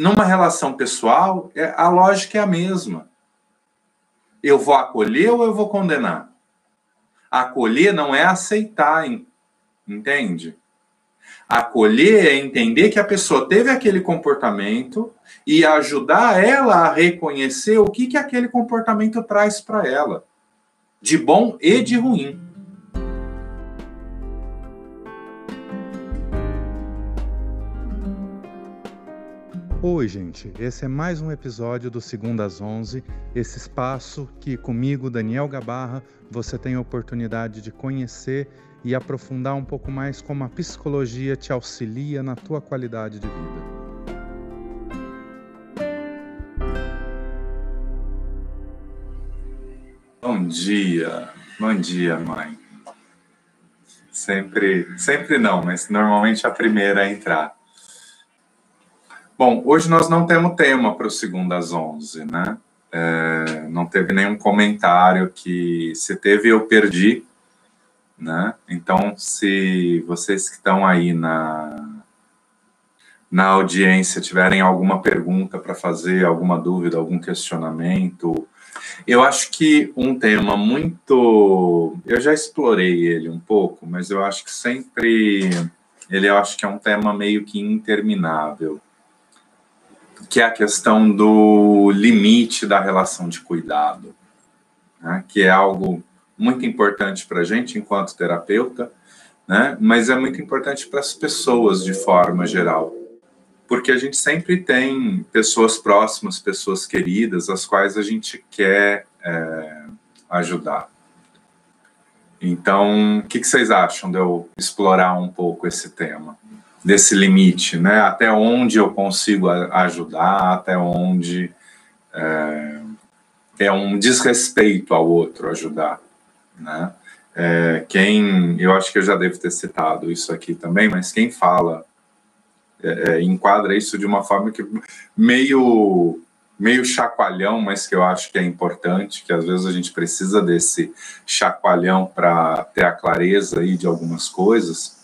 Numa relação pessoal, é, a lógica é a mesma. Eu vou acolher ou eu vou condenar? Acolher não é aceitar, entende? Acolher é entender que a pessoa teve aquele comportamento e ajudar ela a reconhecer o que, que aquele comportamento traz para ela, de bom e de ruim. Oi, gente. Esse é mais um episódio do Segunda às 11, esse espaço que comigo, Daniel Gabarra, você tem a oportunidade de conhecer e aprofundar um pouco mais como a psicologia te auxilia na tua qualidade de vida. Bom dia. Bom dia, mãe. Sempre, sempre não, mas normalmente a primeira a entrar. Bom, hoje nós não temos tema para o segundo às 11, né? É, não teve nenhum comentário que se teve eu perdi, né? Então, se vocês que estão aí na na audiência tiverem alguma pergunta para fazer, alguma dúvida, algum questionamento, eu acho que um tema muito, eu já explorei ele um pouco, mas eu acho que sempre ele eu acho que é um tema meio que interminável que é a questão do limite da relação de cuidado, né? que é algo muito importante para a gente enquanto terapeuta, né? mas é muito importante para as pessoas de forma geral, porque a gente sempre tem pessoas próximas, pessoas queridas, as quais a gente quer é, ajudar. Então, o que, que vocês acham de eu explorar um pouco esse tema? Desse limite, né? Até onde eu consigo ajudar, até onde é, é um desrespeito ao outro ajudar, né? É, quem, eu acho que eu já devo ter citado isso aqui também, mas quem fala é, é enquadra isso de uma forma que meio meio chacoalhão, mas que eu acho que é importante, que às vezes a gente precisa desse chacoalhão para ter a clareza aí de algumas coisas,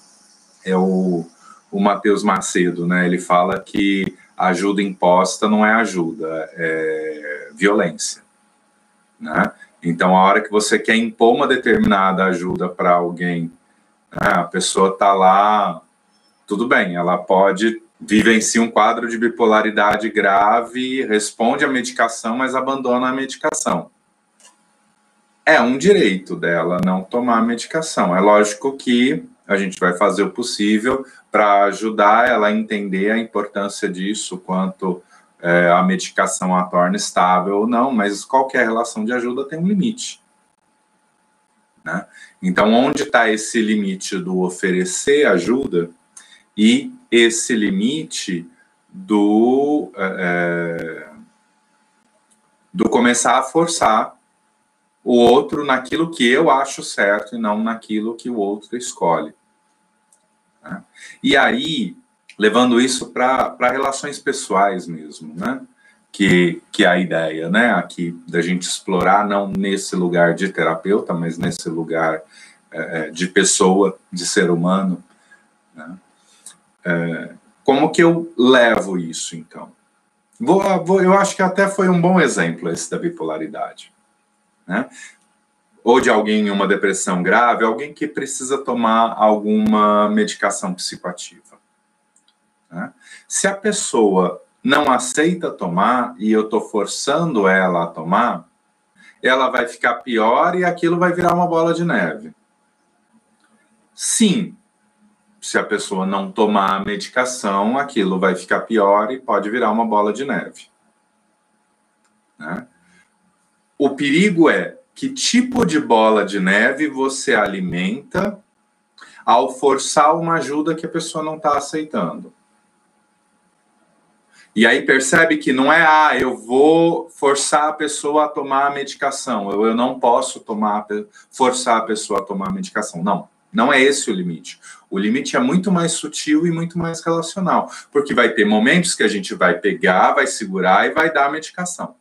é o o Matheus Macedo, né? Ele fala que ajuda imposta não é ajuda, é violência, né? Então, a hora que você quer impor uma determinada ajuda para alguém, né, a pessoa está lá, tudo bem, ela pode vivenciar um quadro de bipolaridade grave, responde à medicação, mas abandona a medicação. É um direito dela não tomar a medicação. É lógico que a gente vai fazer o possível para ajudar ela a entender a importância disso, quanto é, a medicação a torna estável ou não, mas qualquer relação de ajuda tem um limite. Né? Então, onde está esse limite do oferecer ajuda e esse limite do, é, é do começar a forçar o outro naquilo que eu acho certo e não naquilo que o outro escolhe. Né? E aí, levando isso para relações pessoais mesmo, né? Que, que é a ideia, né? Aqui da gente explorar, não nesse lugar de terapeuta, mas nesse lugar é, é de pessoa, de ser humano. Né? É, como que eu levo isso, então? Vou, vou, eu acho que até foi um bom exemplo esse da bipolaridade né? Ou de alguém em uma depressão grave, alguém que precisa tomar alguma medicação psicoativa. Né? Se a pessoa não aceita tomar e eu estou forçando ela a tomar, ela vai ficar pior e aquilo vai virar uma bola de neve. Sim, se a pessoa não tomar a medicação, aquilo vai ficar pior e pode virar uma bola de neve. Né? O perigo é que tipo de bola de neve você alimenta ao forçar uma ajuda que a pessoa não está aceitando. E aí percebe que não é, ah, eu vou forçar a pessoa a tomar a medicação, eu, eu não posso tomar, forçar a pessoa a tomar a medicação. Não, não é esse o limite. O limite é muito mais sutil e muito mais relacional, porque vai ter momentos que a gente vai pegar, vai segurar e vai dar a medicação.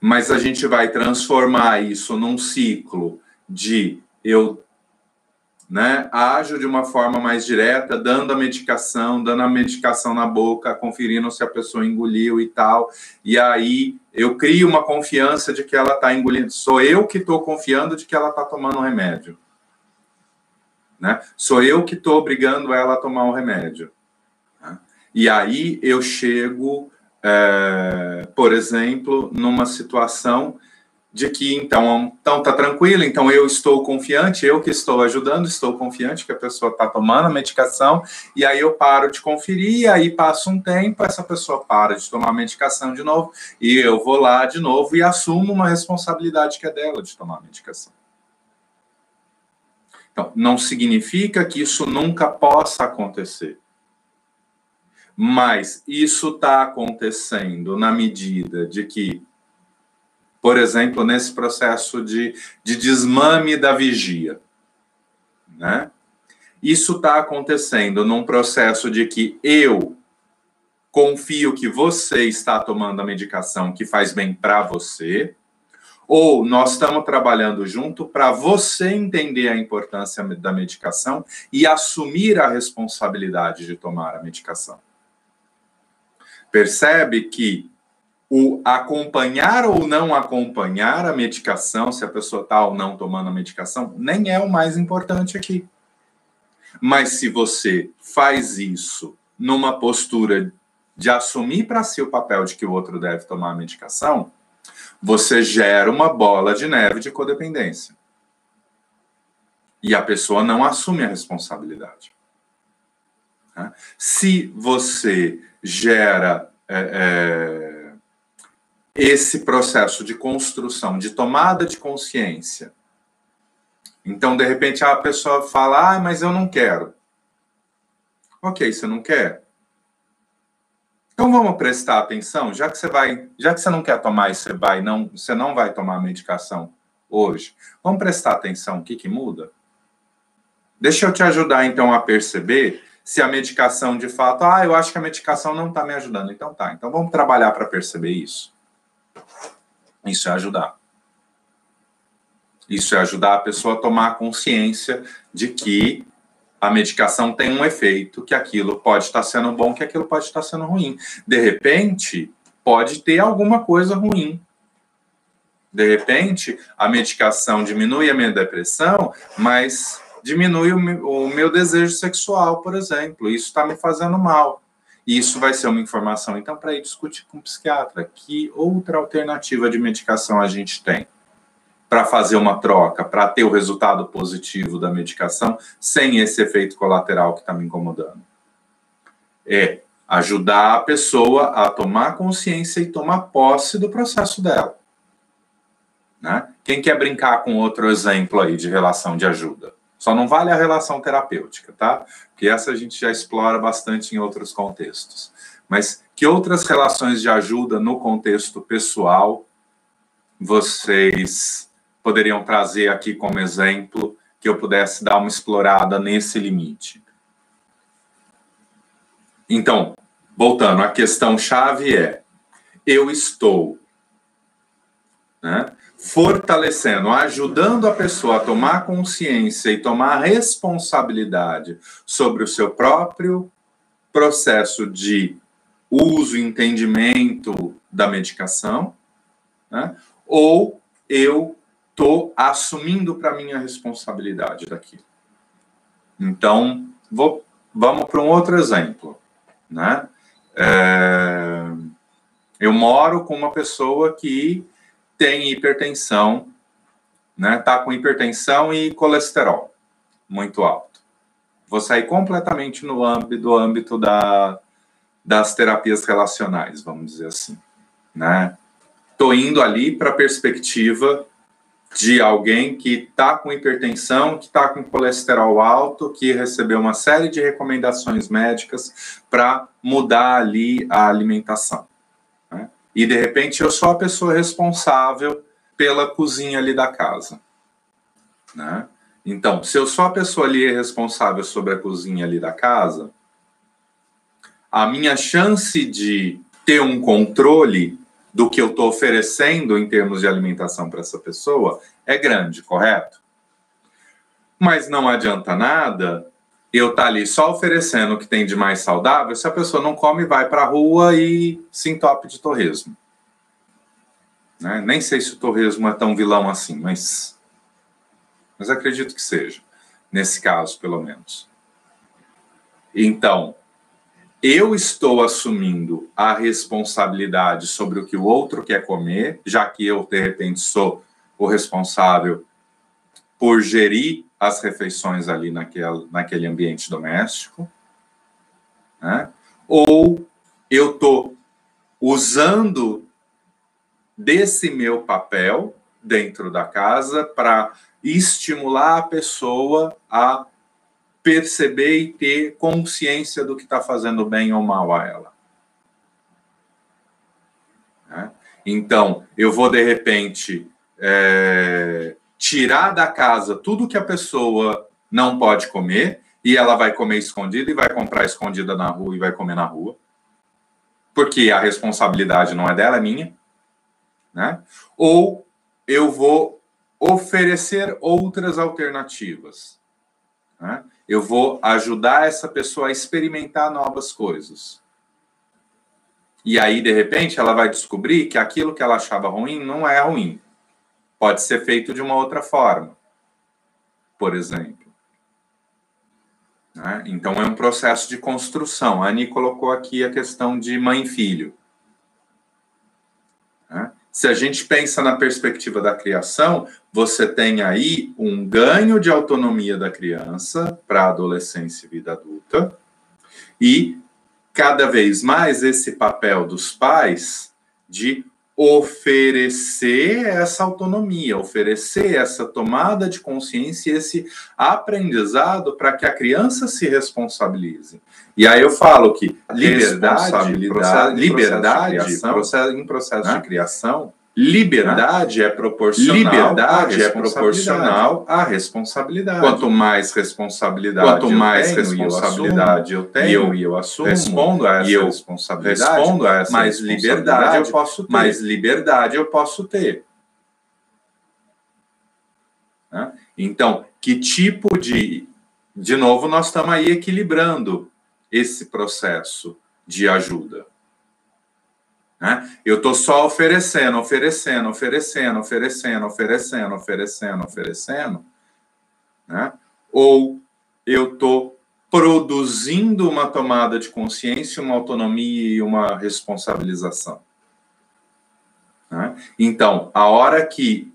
Mas a gente vai transformar isso num ciclo de eu né, ajo de uma forma mais direta, dando a medicação, dando a medicação na boca, conferindo se a pessoa engoliu e tal. E aí eu crio uma confiança de que ela está engolindo. Sou eu que estou confiando de que ela está tomando o um remédio. Né? Sou eu que estou obrigando ela a tomar o um remédio. Né? E aí eu chego, é, por exemplo, numa situação de que então então tá tranquilo, então eu estou confiante, eu que estou ajudando, estou confiante que a pessoa está tomando a medicação e aí eu paro de conferir, e aí passa um tempo, essa pessoa para de tomar a medicação de novo e eu vou lá de novo e assumo uma responsabilidade que é dela de tomar a medicação. Então, não significa que isso nunca possa acontecer. Mas isso está acontecendo na medida de que por exemplo, nesse processo de, de desmame da vigia. Né? Isso está acontecendo num processo de que eu confio que você está tomando a medicação que faz bem para você, ou nós estamos trabalhando junto para você entender a importância da medicação e assumir a responsabilidade de tomar a medicação. Percebe que o acompanhar ou não acompanhar a medicação, se a pessoa está ou não tomando a medicação, nem é o mais importante aqui. Mas se você faz isso numa postura de assumir para si o papel de que o outro deve tomar a medicação, você gera uma bola de neve de codependência. E a pessoa não assume a responsabilidade. Né? Se você gera. É, é, esse processo de construção, de tomada de consciência. Então, de repente, a pessoa fala: ah, mas eu não quero. Ok, você não quer? Então vamos prestar atenção, já que você vai, já que você não quer tomar e você vai, não, você não vai tomar a medicação hoje. Vamos prestar atenção, o que que muda? Deixa eu te ajudar então a perceber se a medicação de fato, ah, eu acho que a medicação não está me ajudando. Então tá, então vamos trabalhar para perceber isso. Isso é ajudar. Isso é ajudar a pessoa a tomar consciência de que a medicação tem um efeito, que aquilo pode estar sendo bom, que aquilo pode estar sendo ruim. De repente, pode ter alguma coisa ruim. De repente, a medicação diminui a minha depressão, mas diminui o meu, desejo sexual, por exemplo. Isso está me fazendo mal. E isso vai ser uma informação, então, para ir discutir com o psiquiatra. Que outra alternativa de medicação a gente tem para fazer uma troca, para ter o resultado positivo da medicação, sem esse efeito colateral que está me incomodando? É ajudar a pessoa a tomar consciência e tomar posse do processo dela. Né? Quem quer brincar com outro exemplo aí de relação de ajuda? Só não vale a relação terapêutica, tá? Porque essa a gente já explora bastante em outros contextos. Mas que outras relações de ajuda no contexto pessoal vocês poderiam trazer aqui como exemplo que eu pudesse dar uma explorada nesse limite? Então, voltando, a questão chave é: eu estou né, fortalecendo, ajudando a pessoa a tomar consciência e tomar responsabilidade sobre o seu próprio processo de uso e entendimento da medicação, né? ou eu estou assumindo para mim a responsabilidade daquilo. Então, vou, vamos para um outro exemplo. Né? É, eu moro com uma pessoa que tem hipertensão, né? Tá com hipertensão e colesterol muito alto. Vou sair completamente no âmbito, do âmbito da, das terapias relacionais, vamos dizer assim, né? Tô indo ali para a perspectiva de alguém que está com hipertensão, que está com colesterol alto, que recebeu uma série de recomendações médicas para mudar ali a alimentação e de repente eu sou a pessoa responsável pela cozinha ali da casa. Né? Então, se eu sou a pessoa ali responsável sobre a cozinha ali da casa, a minha chance de ter um controle do que eu estou oferecendo em termos de alimentação para essa pessoa é grande, correto? Mas não adianta nada eu estar tá ali só oferecendo o que tem de mais saudável se a pessoa não come, vai para a rua e se entope de torresmo. Né? Nem sei se o torresmo é tão vilão assim, mas, mas acredito que seja, nesse caso, pelo menos. Então, eu estou assumindo a responsabilidade sobre o que o outro quer comer, já que eu, de repente, sou o responsável por gerir as refeições ali naquele, naquele ambiente doméstico, né? ou eu estou usando desse meu papel dentro da casa para estimular a pessoa a perceber e ter consciência do que está fazendo bem ou mal a ela. Né? Então, eu vou de repente é, tirar da casa tudo que a pessoa não pode comer e ela vai comer escondida e vai comprar escondida na rua e vai comer na rua. Porque a responsabilidade não é dela, é minha. Né? Ou eu vou oferecer outras alternativas. Né? Eu vou ajudar essa pessoa a experimentar novas coisas. E aí, de repente, ela vai descobrir que aquilo que ela achava ruim não é ruim. Pode ser feito de uma outra forma, por exemplo. Né? Então, é um processo de construção. A Ani colocou aqui a questão de mãe e filho. Né? Se a gente pensa na perspectiva da criação, você tem aí um ganho de autonomia da criança para a adolescência e vida adulta, e cada vez mais esse papel dos pais de oferecer essa autonomia, oferecer essa tomada de consciência, esse aprendizado para que a criança se responsabilize. E aí eu falo que liberdade, processo, liberdade, processo, em processo né? de criação, Liberdade é proporcional. Liberdade é proporcional à responsabilidade. Quanto mais responsabilidade, quanto mais eu tenho, responsabilidade eu, tenho, e eu, e eu assumo, respondo a essa eu responsabilidade, respondo a essa mais liberdade eu posso ter. Mais liberdade eu posso ter. Né? Então, que tipo de, de novo, nós estamos aí equilibrando esse processo de ajuda. Né? Eu estou só oferecendo, oferecendo, oferecendo, oferecendo, oferecendo, oferecendo, oferecendo. Né? Ou eu estou produzindo uma tomada de consciência, uma autonomia e uma responsabilização. Né? Então, a hora que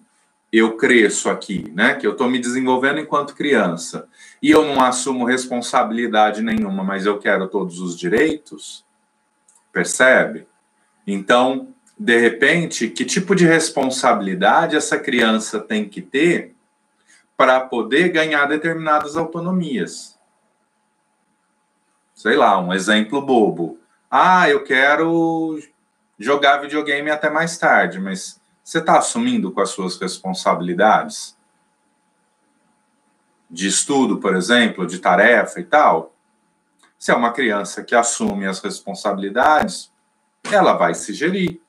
eu cresço aqui, né, que eu estou me desenvolvendo enquanto criança, e eu não assumo responsabilidade nenhuma, mas eu quero todos os direitos, percebe? Então, de repente, que tipo de responsabilidade essa criança tem que ter para poder ganhar determinadas autonomias? Sei lá, um exemplo bobo. Ah, eu quero jogar videogame até mais tarde, mas você está assumindo com as suas responsabilidades? De estudo, por exemplo, de tarefa e tal? Se é uma criança que assume as responsabilidades, ela vai se gerir.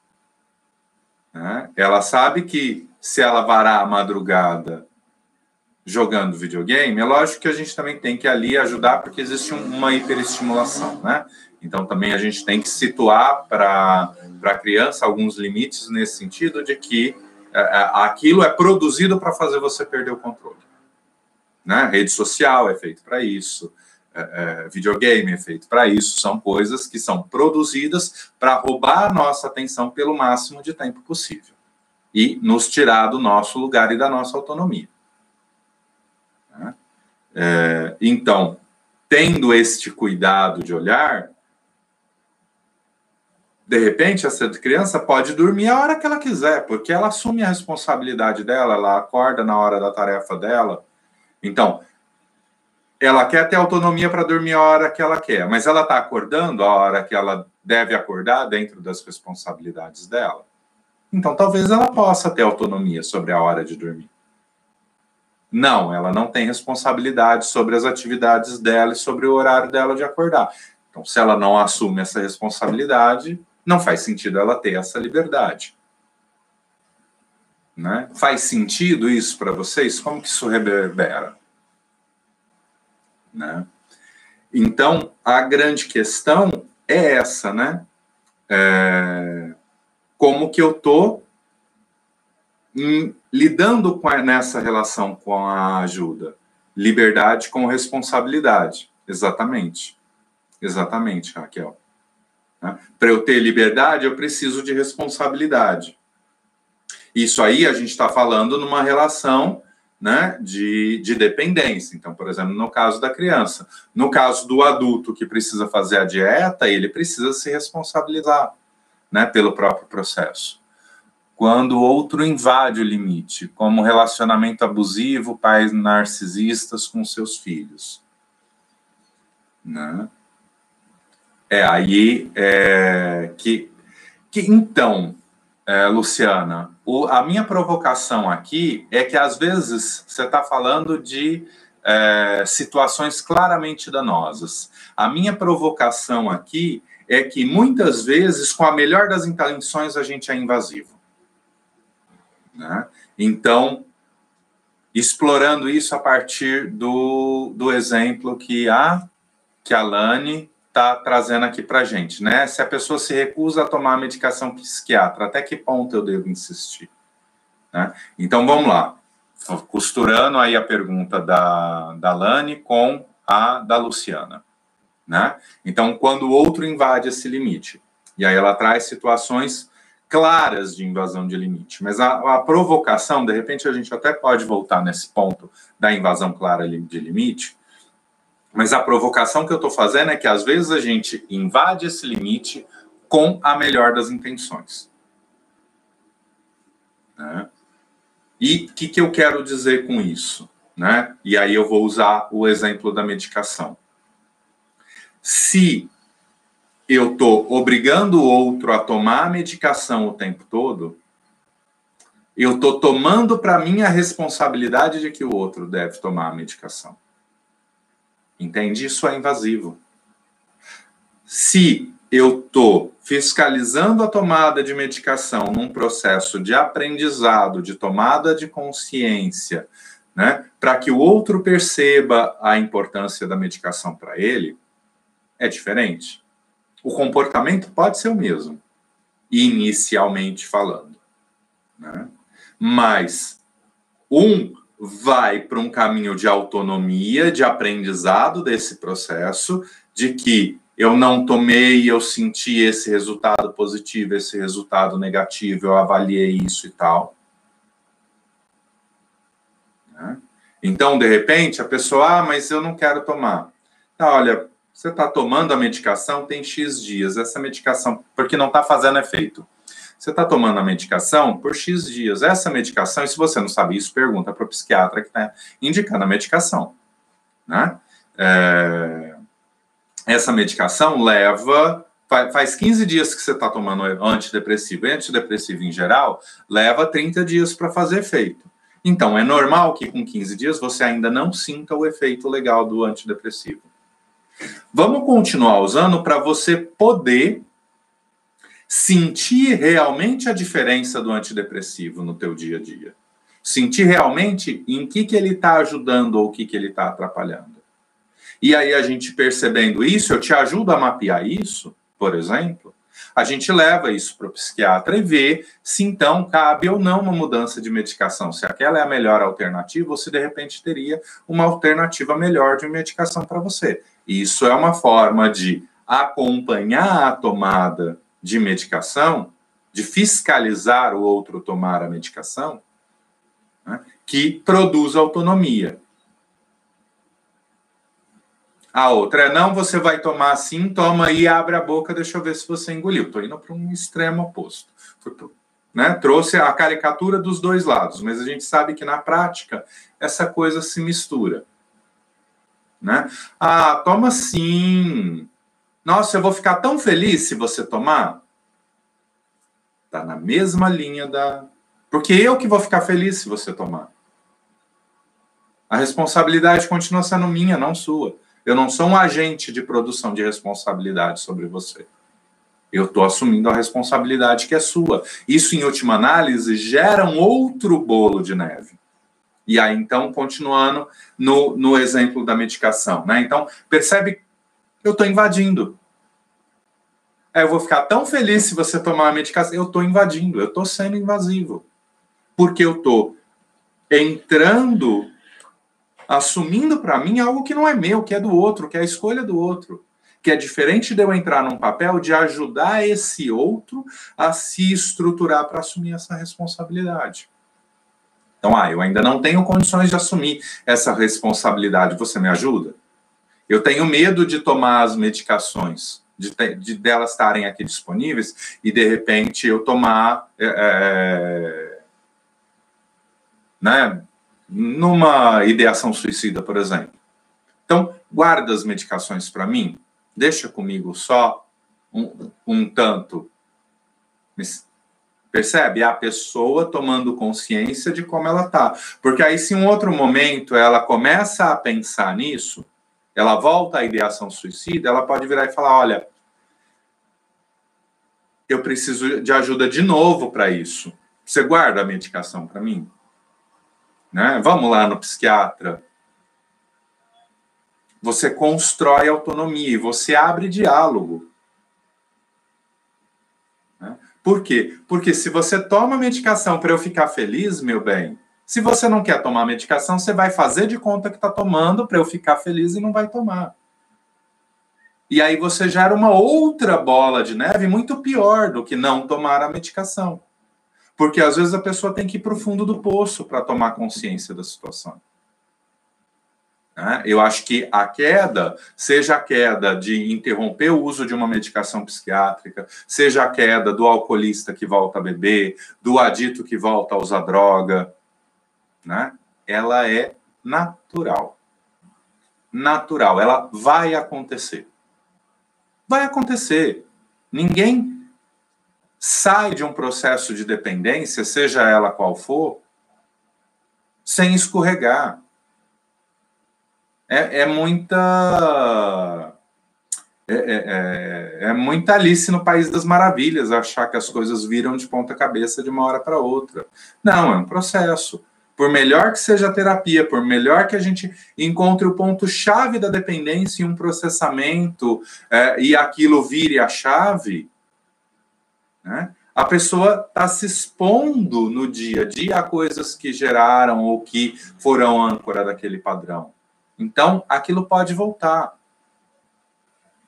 Né? Ela sabe que se ela varar a madrugada jogando videogame, é lógico que a gente também tem que ali ajudar, porque existe uma hiperestimulação, né? Então também a gente tem que situar para a criança alguns limites nesse sentido de que é, é aquilo é produzido para fazer você perder o controle. Né? Rede social é feito para isso, é, é, videogame é feito para isso, são coisas que são produzidas para roubar a nossa atenção pelo máximo de tempo possível e nos tirar do nosso lugar e da nossa autonomia. Né? É, então, tendo este cuidado de olhar, de repente, essa criança pode dormir a hora que ela quiser, porque ela assume a responsabilidade dela, ela acorda na hora da tarefa dela. Então, ela quer ter autonomia para dormir a hora que ela quer, mas ela está acordando a hora que ela deve acordar dentro das responsabilidades dela. Então, talvez ela possa ter autonomia sobre a hora de dormir. Não, ela não tem responsabilidade sobre as atividades dela e sobre o horário dela de acordar. Então, se ela não assume essa responsabilidade, não faz sentido ela ter essa liberdade. Né? Faz sentido isso para vocês? Como que isso reverbera? Né? Então, a grande questão é essa, né? É, como que eu tô lidando com a, nessa relação com a ajuda? Liberdade com responsabilidade. Exatamente. Exatamente, Raquel. Né? Para eu ter liberdade, eu preciso de responsabilidade. Isso aí a gente está falando numa relação né, de, de dependência. Então, por exemplo, no caso da criança. No caso do adulto que precisa fazer a dieta, ele precisa se responsabilizar né, pelo próprio processo. Quando o outro invade o limite, como relacionamento abusivo, pais narcisistas com seus filhos. Né? É aí é, que, que então é, Luciana, o, a minha provocação aqui é que às vezes você está falando de é, situações claramente danosas. A minha provocação aqui é que muitas vezes, com a melhor das intenções, a gente é invasivo. Né? Então, explorando isso a partir do, do exemplo que a, que a Lani está trazendo aqui para a gente, né? Se a pessoa se recusa a tomar a medicação psiquiatra, até que ponto eu devo insistir? Né? Então, vamos lá. Costurando aí a pergunta da, da Lani com a da Luciana. Né? Então, quando o outro invade esse limite, e aí ela traz situações claras de invasão de limite, mas a, a provocação, de repente a gente até pode voltar nesse ponto da invasão clara de limite, mas a provocação que eu estou fazendo é que às vezes a gente invade esse limite com a melhor das intenções. Né? E o que, que eu quero dizer com isso? Né? E aí eu vou usar o exemplo da medicação. Se eu estou obrigando o outro a tomar a medicação o tempo todo, eu estou tomando para mim a responsabilidade de que o outro deve tomar a medicação. Entende? Isso é invasivo. Se eu estou fiscalizando a tomada de medicação num processo de aprendizado, de tomada de consciência, né, para que o outro perceba a importância da medicação para ele, é diferente. O comportamento pode ser o mesmo, inicialmente falando. Né? Mas um vai para um caminho de autonomia, de aprendizado desse processo, de que eu não tomei, eu senti esse resultado positivo, esse resultado negativo, eu avaliei isso e tal. Né? Então, de repente, a pessoa, ah, mas eu não quero tomar. Tá, olha, você está tomando a medicação, tem X dias, essa medicação, porque não está fazendo efeito. Você está tomando a medicação por X dias. Essa medicação, e se você não sabe isso, pergunta para o psiquiatra que está indicando a medicação. Né? É, essa medicação leva. Faz 15 dias que você está tomando antidepressivo. E antidepressivo, em geral, leva 30 dias para fazer efeito. Então, é normal que com 15 dias você ainda não sinta o efeito legal do antidepressivo. Vamos continuar usando para você poder sentir realmente a diferença do antidepressivo no teu dia a dia. Sentir realmente em que, que ele está ajudando ou o que, que ele está atrapalhando. E aí, a gente percebendo isso, eu te ajudo a mapear isso, por exemplo. A gente leva isso para o psiquiatra e vê se então cabe ou não uma mudança de medicação, se aquela é a melhor alternativa ou se de repente teria uma alternativa melhor de medicação para você. Isso é uma forma de acompanhar a tomada de medicação, de fiscalizar o outro tomar a medicação, né, que produz autonomia. A outra é, não, você vai tomar assim, toma aí, abre a boca, deixa eu ver se você engoliu. Estou indo para um extremo oposto. Né? Trouxe a caricatura dos dois lados, mas a gente sabe que na prática essa coisa se mistura. Né? Ah, toma sim. Nossa, eu vou ficar tão feliz se você tomar. Tá na mesma linha da. Porque eu que vou ficar feliz se você tomar. A responsabilidade continua sendo minha, não sua. Eu não sou um agente de produção de responsabilidade sobre você. Eu estou assumindo a responsabilidade que é sua. Isso, em última análise, gera um outro bolo de neve. E aí, então, continuando no, no exemplo da medicação, né? Então, percebe eu estou invadindo. É, eu vou ficar tão feliz se você tomar a medicação. Eu estou invadindo, eu estou sendo invasivo. Porque eu estou entrando, assumindo para mim algo que não é meu, que é do outro, que é a escolha do outro. Que é diferente de eu entrar num papel de ajudar esse outro a se estruturar para assumir essa responsabilidade. Então, ah, eu ainda não tenho condições de assumir essa responsabilidade. Você me ajuda? Eu tenho medo de tomar as medicações, de, de delas estarem aqui disponíveis e de repente eu tomar, é, é, né, numa ideação suicida, por exemplo. Então, guarda as medicações para mim, deixa comigo só um, um tanto. Percebe? É a pessoa tomando consciência de como ela tá. Porque aí, se em um outro momento ela começa a pensar nisso, ela volta à ideação suicida, ela pode virar e falar: olha, eu preciso de ajuda de novo para isso. Você guarda a medicação para mim? Né? Vamos lá no psiquiatra. Você constrói autonomia, você abre diálogo. Por quê? Porque se você toma medicação para eu ficar feliz, meu bem, se você não quer tomar medicação, você vai fazer de conta que está tomando para eu ficar feliz e não vai tomar. E aí você gera uma outra bola de neve muito pior do que não tomar a medicação. Porque às vezes a pessoa tem que ir para o fundo do poço para tomar consciência da situação. Né? Eu acho que a queda, seja a queda de interromper o uso de uma medicação psiquiátrica, seja a queda do alcoolista que volta a beber, do adito que volta a usar droga, né? ela é natural. Natural, ela vai acontecer. Vai acontecer. Ninguém sai de um processo de dependência, seja ela qual for, sem escorregar é, é muita. É, é, é, é, muita Alice no País das Maravilhas achar que as coisas viram de ponta cabeça de uma hora para outra. Não, é um processo. Por melhor que seja a terapia, por melhor que a gente encontre o ponto-chave da dependência em um processamento é, e aquilo vire a chave, né? a pessoa está se expondo no dia a dia a coisas que geraram ou que foram âncora daquele padrão. Então, aquilo pode voltar.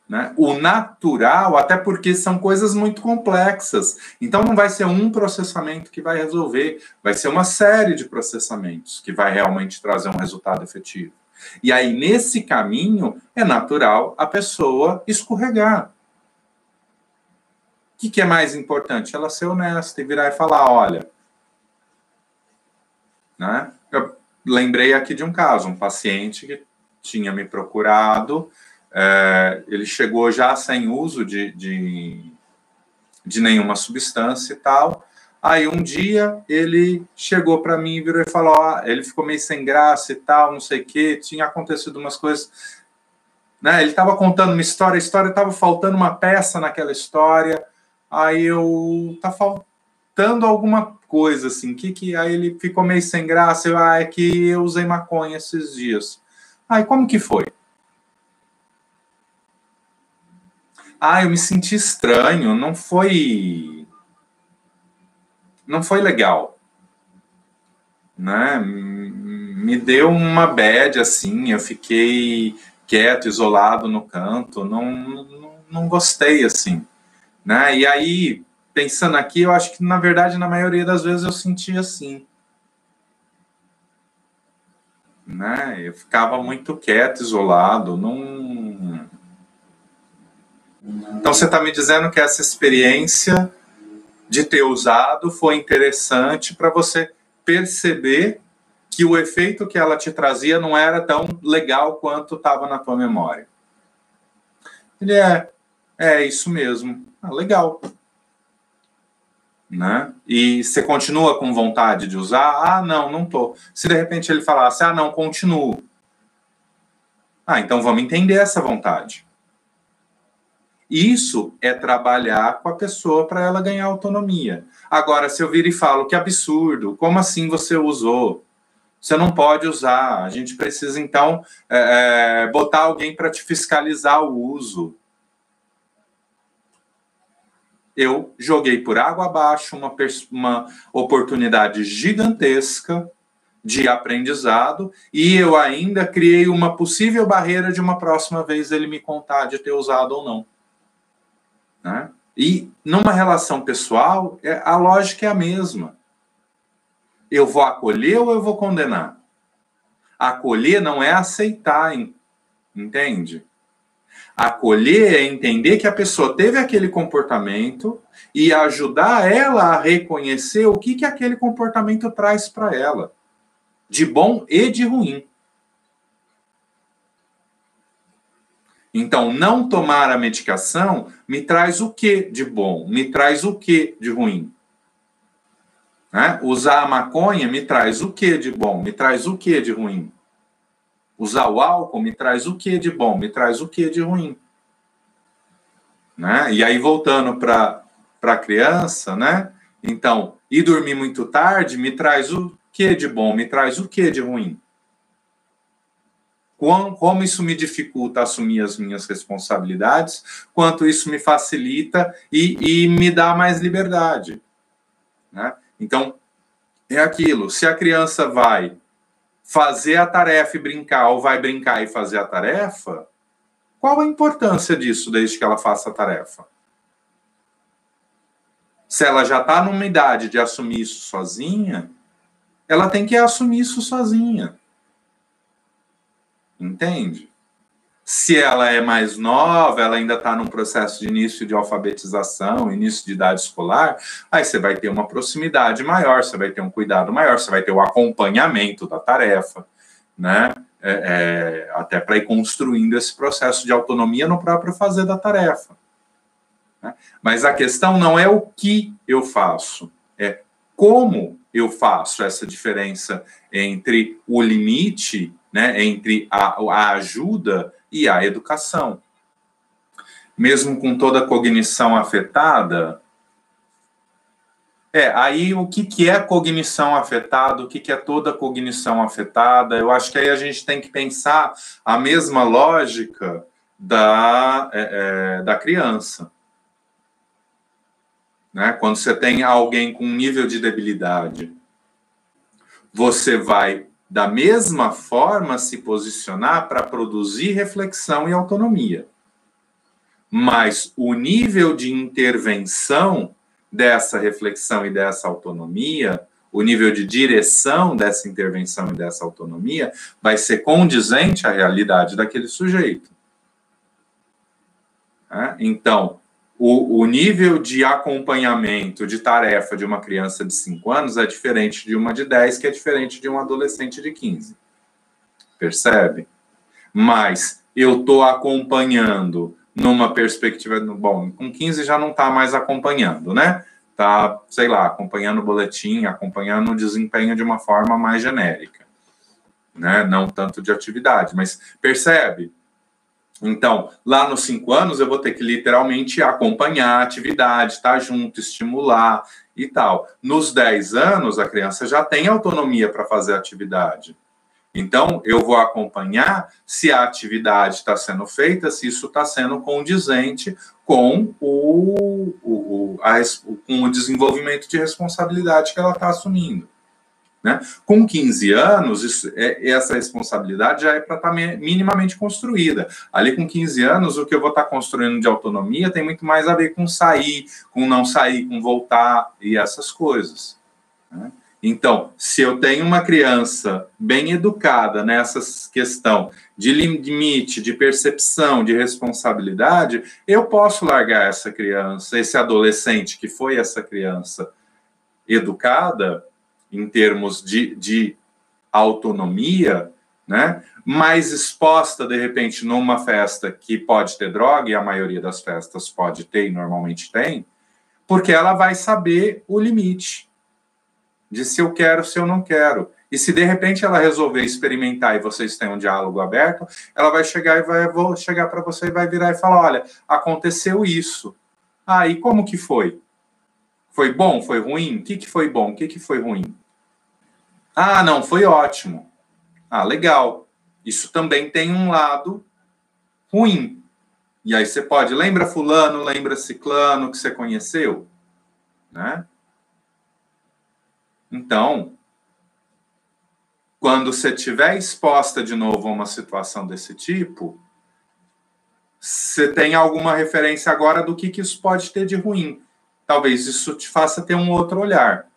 Né? O natural, até porque são coisas muito complexas. Então, não vai ser um processamento que vai resolver, vai ser uma série de processamentos que vai realmente trazer um resultado efetivo. E aí, nesse caminho, é natural a pessoa escorregar. O que, que é mais importante? Ela ser honesta e virar e falar: olha, né? Eu lembrei aqui de um caso, um paciente que tinha me procurado, é, ele chegou já sem uso de, de, de nenhuma substância e tal. Aí um dia ele chegou para mim e virou e falou: ó, ele ficou meio sem graça e tal, não sei o que, tinha acontecido umas coisas. Né? Ele estava contando uma história, a história estava faltando uma peça naquela história. Aí eu tá faltando alguma coisa, assim, que, que aí ele ficou meio sem graça. Eu, ah, é que eu usei maconha esses dias. Aí, como que foi? Ah, eu me senti estranho, não foi. Não foi legal. Né? Me deu uma bad, assim, eu fiquei quieto, isolado no canto, não, não, não gostei, assim. Né? E aí, pensando aqui, eu acho que na verdade, na maioria das vezes eu senti assim. Né? Eu ficava muito quieto, isolado, não. Então você está me dizendo que essa experiência de ter usado foi interessante para você perceber que o efeito que ela te trazia não era tão legal quanto estava na tua memória. Ele é, é isso mesmo. Ah, legal né? E você continua com vontade de usar? Ah, não, não tô. Se de repente ele falasse, ah, não, continuo. Ah, então vamos entender essa vontade. Isso é trabalhar com a pessoa para ela ganhar autonomia. Agora, se eu vir e falo que absurdo, como assim você usou? Você não pode usar. A gente precisa, então, é, botar alguém para te fiscalizar o uso. Eu joguei por água abaixo uma, uma oportunidade gigantesca de aprendizado e eu ainda criei uma possível barreira de uma próxima vez ele me contar de ter usado ou não. Né? E numa relação pessoal, é, a lógica é a mesma. Eu vou acolher ou eu vou condenar? Acolher não é aceitar, entende? Acolher é entender que a pessoa teve aquele comportamento e ajudar ela a reconhecer o que, que aquele comportamento traz para ela, de bom e de ruim. Então, não tomar a medicação me traz o que de bom? Me traz o que de ruim? Né? Usar a maconha me traz o que de bom? Me traz o que de ruim? Usar o álcool me traz o que de bom? Me traz o que de ruim? Né? E aí, voltando para a criança, né? Então, ir dormir muito tarde me traz o que de bom? Me traz o que de ruim? Como isso me dificulta assumir as minhas responsabilidades, quanto isso me facilita e, e me dá mais liberdade. Né? Então, é aquilo. Se a criança vai fazer a tarefa e brincar, ou vai brincar e fazer a tarefa, qual a importância disso desde que ela faça a tarefa? Se ela já está numa idade de assumir isso sozinha, ela tem que assumir isso sozinha. Entende? Se ela é mais nova, ela ainda está num processo de início de alfabetização, início de idade escolar, aí você vai ter uma proximidade maior, você vai ter um cuidado maior, você vai ter o acompanhamento da tarefa, né? É, é, até para ir construindo esse processo de autonomia no próprio fazer da tarefa. Né? Mas a questão não é o que eu faço, é como eu faço essa diferença entre o limite, né, entre a, a ajuda e a educação. Mesmo com toda a cognição afetada, é, aí o que, que é cognição afetada, o que, que é toda cognição afetada? Eu acho que aí a gente tem que pensar a mesma lógica da, é, é, da criança. Né? Quando você tem alguém com um nível de debilidade, você vai da mesma forma se posicionar para produzir reflexão e autonomia. Mas o nível de intervenção dessa reflexão e dessa autonomia, o nível de direção dessa intervenção e dessa autonomia, vai ser condizente à realidade daquele sujeito. Então, o, o nível de acompanhamento de tarefa de uma criança de 5 anos é diferente de uma de 10, que é diferente de um adolescente de 15. Percebe? Mas eu estou acompanhando numa perspectiva. Bom, com 15 já não está mais acompanhando, né? Está, sei lá, acompanhando o boletim, acompanhando o desempenho de uma forma mais genérica, né? Não tanto de atividade, mas percebe? Então, lá nos cinco anos, eu vou ter que literalmente acompanhar a atividade, estar tá junto, estimular e tal. Nos dez anos, a criança já tem autonomia para fazer a atividade. Então, eu vou acompanhar se a atividade está sendo feita, se isso está sendo condizente com o, o, o, a, com o desenvolvimento de responsabilidade que ela está assumindo. Né? Com 15 anos, isso, é, essa responsabilidade já é para estar tá minimamente construída. Ali com 15 anos, o que eu vou estar tá construindo de autonomia tem muito mais a ver com sair, com não sair, com voltar e essas coisas. Né? Então, se eu tenho uma criança bem educada nessa questão de limite, de percepção, de responsabilidade, eu posso largar essa criança, esse adolescente que foi essa criança educada, em termos de, de autonomia, né? mais exposta, de repente, numa festa que pode ter droga, e a maioria das festas pode ter e normalmente tem, porque ela vai saber o limite de se eu quero, se eu não quero. E se de repente ela resolver experimentar e vocês têm um diálogo aberto, ela vai chegar e vai vou chegar para você e vai virar e falar: olha, aconteceu isso. Ah, e como que foi? Foi bom? Foi ruim? O que, que foi bom? O que, que foi ruim? Ah, não, foi ótimo. Ah, legal. Isso também tem um lado ruim. E aí você pode, lembra fulano, lembra ciclano que você conheceu? Né? Então, quando você estiver exposta de novo a uma situação desse tipo, você tem alguma referência agora do que, que isso pode ter de ruim. Talvez isso te faça ter um outro olhar.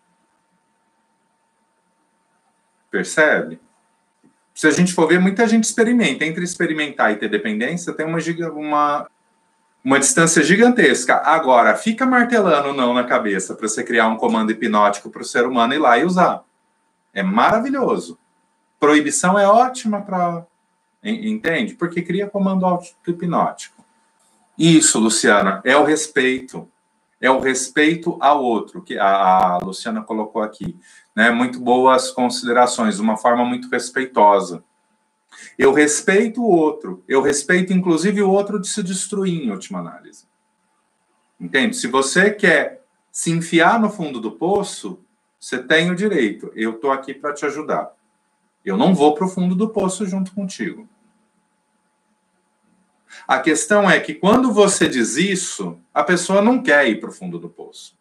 Percebe? Se a gente for ver, muita gente experimenta. Entre experimentar e ter dependência, tem uma, uma, uma distância gigantesca. Agora, fica martelando não na cabeça para você criar um comando hipnótico para o ser humano ir lá e usar. É maravilhoso. Proibição é ótima para. Entende? Porque cria comando auto-hipnótico. Isso, Luciana, é o respeito. É o respeito ao outro, que a Luciana colocou aqui. Né? Muito boas considerações, uma forma muito respeitosa. Eu respeito o outro, eu respeito inclusive o outro de se destruir em última análise. Entende? Se você quer se enfiar no fundo do poço, você tem o direito. Eu estou aqui para te ajudar. Eu não vou para o fundo do poço junto contigo. A questão é que quando você diz isso, a pessoa não quer ir para o fundo do poço.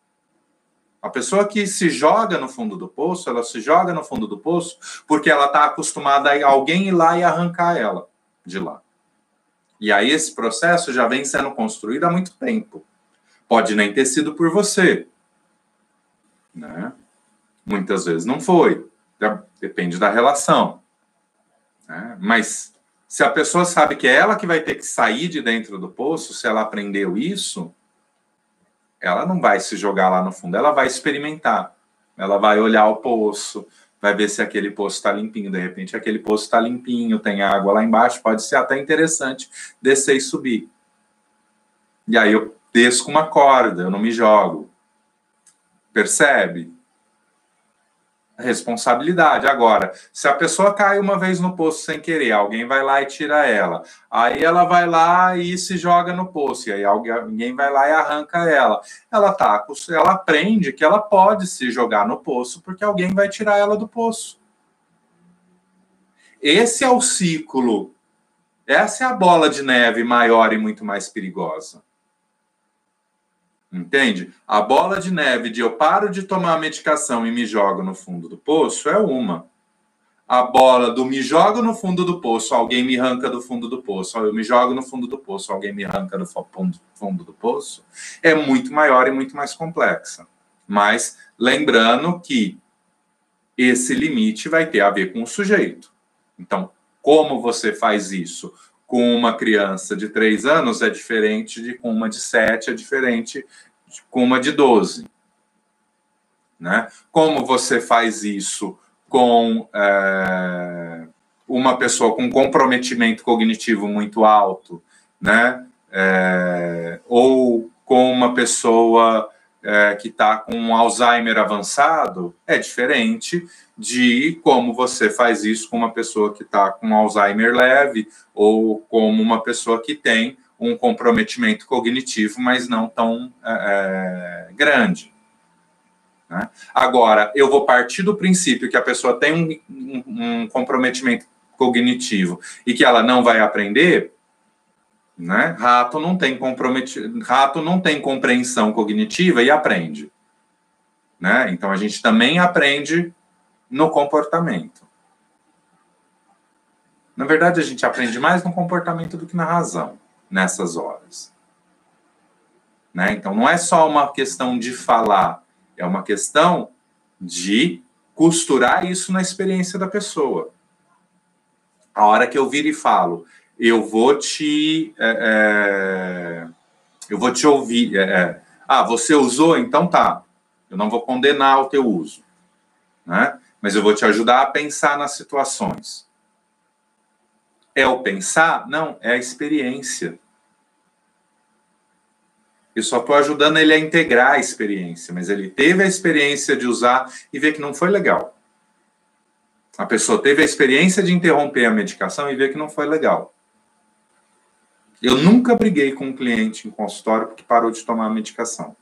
A pessoa que se joga no fundo do poço, ela se joga no fundo do poço porque ela está acostumada a alguém ir lá e arrancar ela de lá. E aí esse processo já vem sendo construído há muito tempo. Pode nem ter sido por você. Né? Muitas vezes não foi. Depende da relação. Né? Mas se a pessoa sabe que é ela que vai ter que sair de dentro do poço, se ela aprendeu isso, ela não vai se jogar lá no fundo, ela vai experimentar. Ela vai olhar o poço, vai ver se aquele poço está limpinho. De repente, aquele poço está limpinho, tem água lá embaixo, pode ser até interessante descer e subir. E aí eu desço com uma corda, eu não me jogo. Percebe? Responsabilidade. Agora, se a pessoa cai uma vez no poço sem querer, alguém vai lá e tira ela. Aí ela vai lá e se joga no poço, e aí alguém vai lá e arranca ela. Ela tá, ela aprende que ela pode se jogar no poço porque alguém vai tirar ela do poço. Esse é o ciclo. Essa é a bola de neve maior e muito mais perigosa. Entende? A bola de neve de eu paro de tomar a medicação e me jogo no fundo do poço é uma. A bola do me jogo no fundo do poço, alguém me arranca do fundo do poço. Eu me jogo no fundo do poço, alguém me arranca do fundo do poço. É muito maior e muito mais complexa. Mas lembrando que esse limite vai ter a ver com o sujeito. Então, como você faz isso? com uma criança de 3 anos é diferente de com uma de 7, é diferente com uma de 12. Né? Como você faz isso com é, uma pessoa com comprometimento cognitivo muito alto, né? É, ou com uma pessoa é, que está com Alzheimer avançado, é diferente de como você faz isso com uma pessoa que está com Alzheimer leve ou como uma pessoa que tem um comprometimento cognitivo, mas não tão é, é, grande. Né? Agora, eu vou partir do princípio que a pessoa tem um, um, comprometimento cognitivo e que ela não vai aprender, né? Rato não tem comprometido, rato não tem compreensão cognitiva e aprende, né? Então a gente também aprende no comportamento. Na verdade, a gente aprende mais no comportamento do que na razão nessas horas. Né? Então, não é só uma questão de falar, é uma questão de costurar isso na experiência da pessoa. A hora que eu viro e falo, eu vou te. É, é, eu vou te ouvir. É, ah, você usou? Então tá. Eu não vou condenar o teu uso. Né? mas eu vou te ajudar a pensar nas situações. É o pensar? Não, é a experiência. Eu só estou ajudando ele a integrar a experiência, mas ele teve a experiência de usar e ver que não foi legal. A pessoa teve a experiência de interromper a medicação e ver que não foi legal. Eu nunca briguei com um cliente em consultório porque parou de tomar a medicação.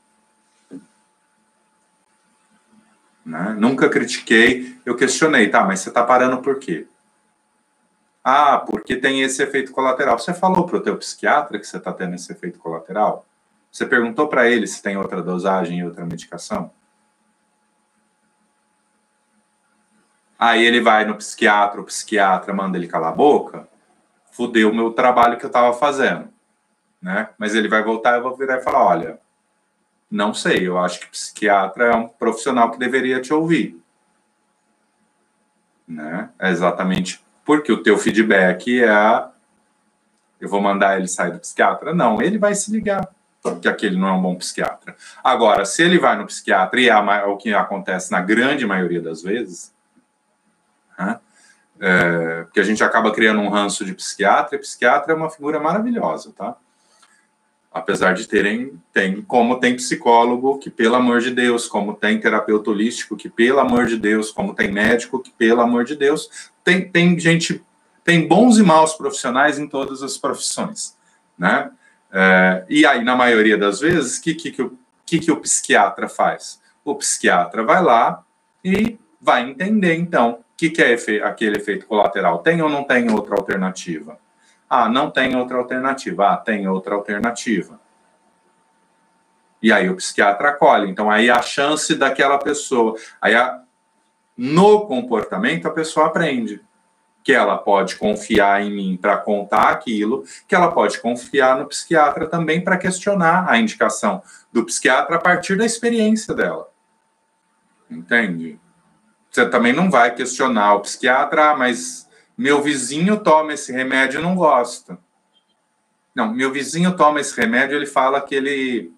Né? Nunca critiquei, eu questionei, tá, mas você está parando por quê? Ah, porque tem esse efeito colateral. Você falou para o teu psiquiatra que você está tendo esse efeito colateral? Você perguntou para ele se tem outra dosagem e outra medicação? Aí ele vai no psiquiatra, o psiquiatra manda ele calar a boca, fudeu o meu trabalho que eu estava fazendo, né? Mas ele vai voltar e eu vou virar e falar, olha, não sei, eu acho que psiquiatra é um profissional que deveria te ouvir. Né? É exatamente porque o teu feedback é eu vou mandar ele sair do psiquiatra. Não, ele vai se ligar que aquele não é um bom psiquiatra. Agora, se ele vai no psiquiatra, e é o que acontece na grande maioria das vezes, né? é, porque a gente acaba criando um ranço de psiquiatra, e psiquiatra é uma figura maravilhosa, tá? apesar de terem, tem, como tem psicólogo que, pelo amor de Deus, como tem terapeuta holístico que, pelo amor de Deus, como tem médico que, pelo amor de Deus, tem, tem gente, tem bons e maus profissionais em todas as profissões, né? É, e aí, na maioria das vezes, que, que, que, o, que, que o psiquiatra faz? O psiquiatra vai lá e vai entender, então, o que, que é efe, aquele efeito colateral. Tem ou não tem outra alternativa? Ah, não tem outra alternativa. Ah, tem outra alternativa. E aí o psiquiatra acolhe. Então, aí a chance daquela pessoa. Aí, a, no comportamento, a pessoa aprende que ela pode confiar em mim para contar aquilo, que ela pode confiar no psiquiatra também para questionar a indicação do psiquiatra a partir da experiência dela. Entende? Você também não vai questionar o psiquiatra, ah, mas meu vizinho toma esse remédio e não gosta. Não, meu vizinho toma esse remédio, ele fala que ele.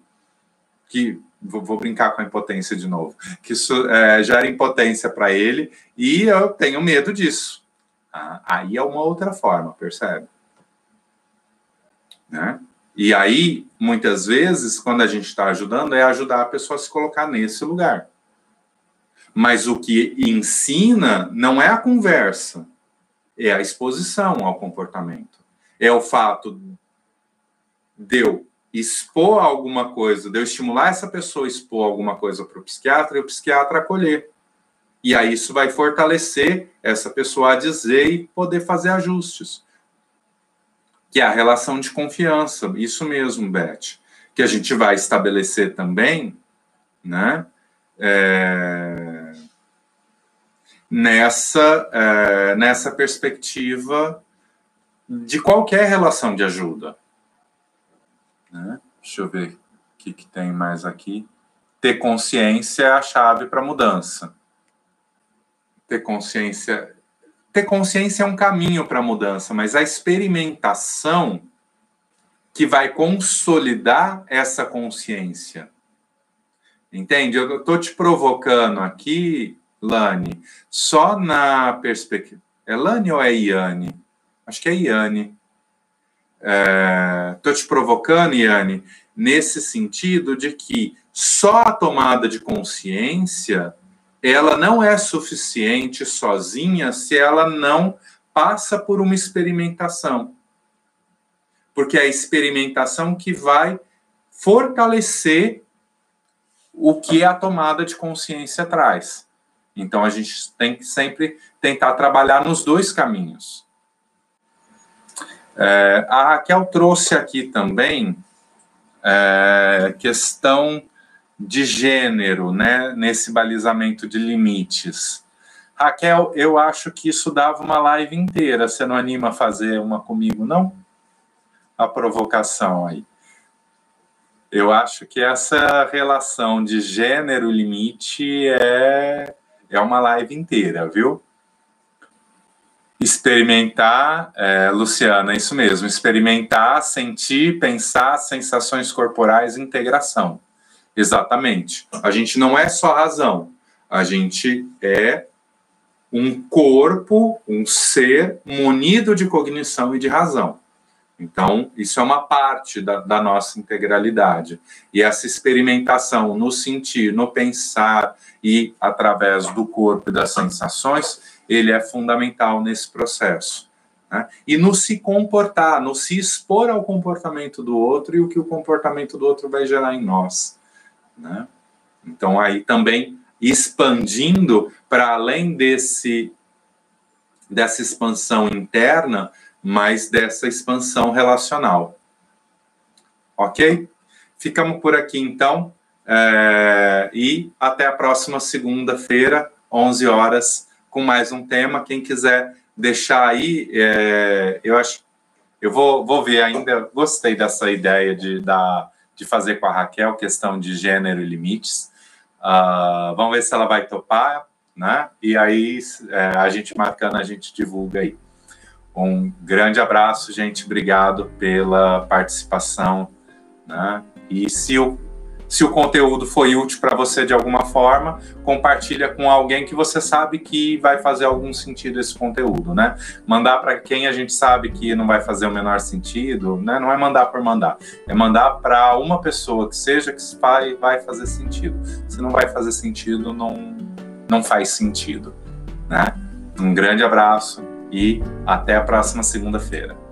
que vou, vou brincar com a impotência de novo, que isso é, gera impotência para ele e eu tenho medo disso. Ah, aí é uma outra forma, percebe? Né? E aí, muitas vezes, quando a gente está ajudando, é ajudar a pessoa a se colocar nesse lugar. Mas o que ensina não é a conversa, é a exposição ao comportamento. É o fato de eu expor alguma coisa, de eu estimular essa pessoa a expor alguma coisa para o psiquiatra e o psiquiatra acolher. E aí isso vai fortalecer essa pessoa a dizer e poder fazer ajustes. Que é a relação de confiança, isso mesmo, Beth, que a gente vai estabelecer também, né? É nessa, é, nessa perspectiva de qualquer relação de ajuda. Né? Deixa eu ver o que, que tem mais aqui. Ter consciência é a chave para mudança. Ter consciência. Ter consciência é um caminho para a mudança, mas a experimentação que vai consolidar essa consciência. Entende? Eu estou te provocando aqui Lani, só na perspectiva. É Lani ou é Iane? Acho que é Iane. Estou é, te provocando, Iane, nesse sentido de que só a tomada de consciência ela não é suficiente sozinha se ela não passa por uma experimentação. Porque é a experimentação que vai fortalecer o que a tomada de consciência traz. Então a gente tem que sempre tentar trabalhar nos dois caminhos. É, a Raquel trouxe aqui também é, questão de gênero, né, nesse balizamento de limites. Raquel, eu acho que isso dava uma live inteira. Você não anima a fazer uma comigo, não? A provocação aí. Eu acho que essa relação de gênero limite é é uma live inteira, viu? Experimentar, é, Luciana, isso mesmo, experimentar, sentir, pensar, sensações corporais, integração. Exatamente. A gente não é só razão, a gente é um corpo, um ser munido de cognição e de razão. Então, isso é uma parte da, da, nossa integralidade. E essa experimentação no sentir, no pensar e através do corpo e das sensações, ele é fundamental nesse processo. Né? E no se comportar, no se expor ao comportamento do outro e o que o comportamento do outro vai gerar em nós. Né? Então, aí também expandindo para além desse dessa expansão interna, mas dessa expansão relacional. Ok? Ficamos por aqui então. É, e até a próxima segunda-feira, 11 horas, com mais um tema. Quem quiser deixar aí, é, eu acho. Eu vou, vou ver ainda. Gostei dessa ideia de, da, de fazer com a Raquel questão de gênero e limites. Uh, vamos ver se ela vai topar, né? E aí é, a gente marcando, a gente divulga aí. Um grande abraço, gente. Obrigado pela participação. Né? E se o se o conteúdo foi útil para você de alguma forma, compartilha com alguém que você sabe que vai fazer algum sentido esse conteúdo, né? Mandar para quem a gente sabe que não vai fazer o menor sentido, né? Não é mandar por mandar, é mandar para uma pessoa que seja que vai, vai fazer sentido. Se não vai fazer sentido, não, não faz sentido, né? Um grande abraço e até a próxima segunda-feira.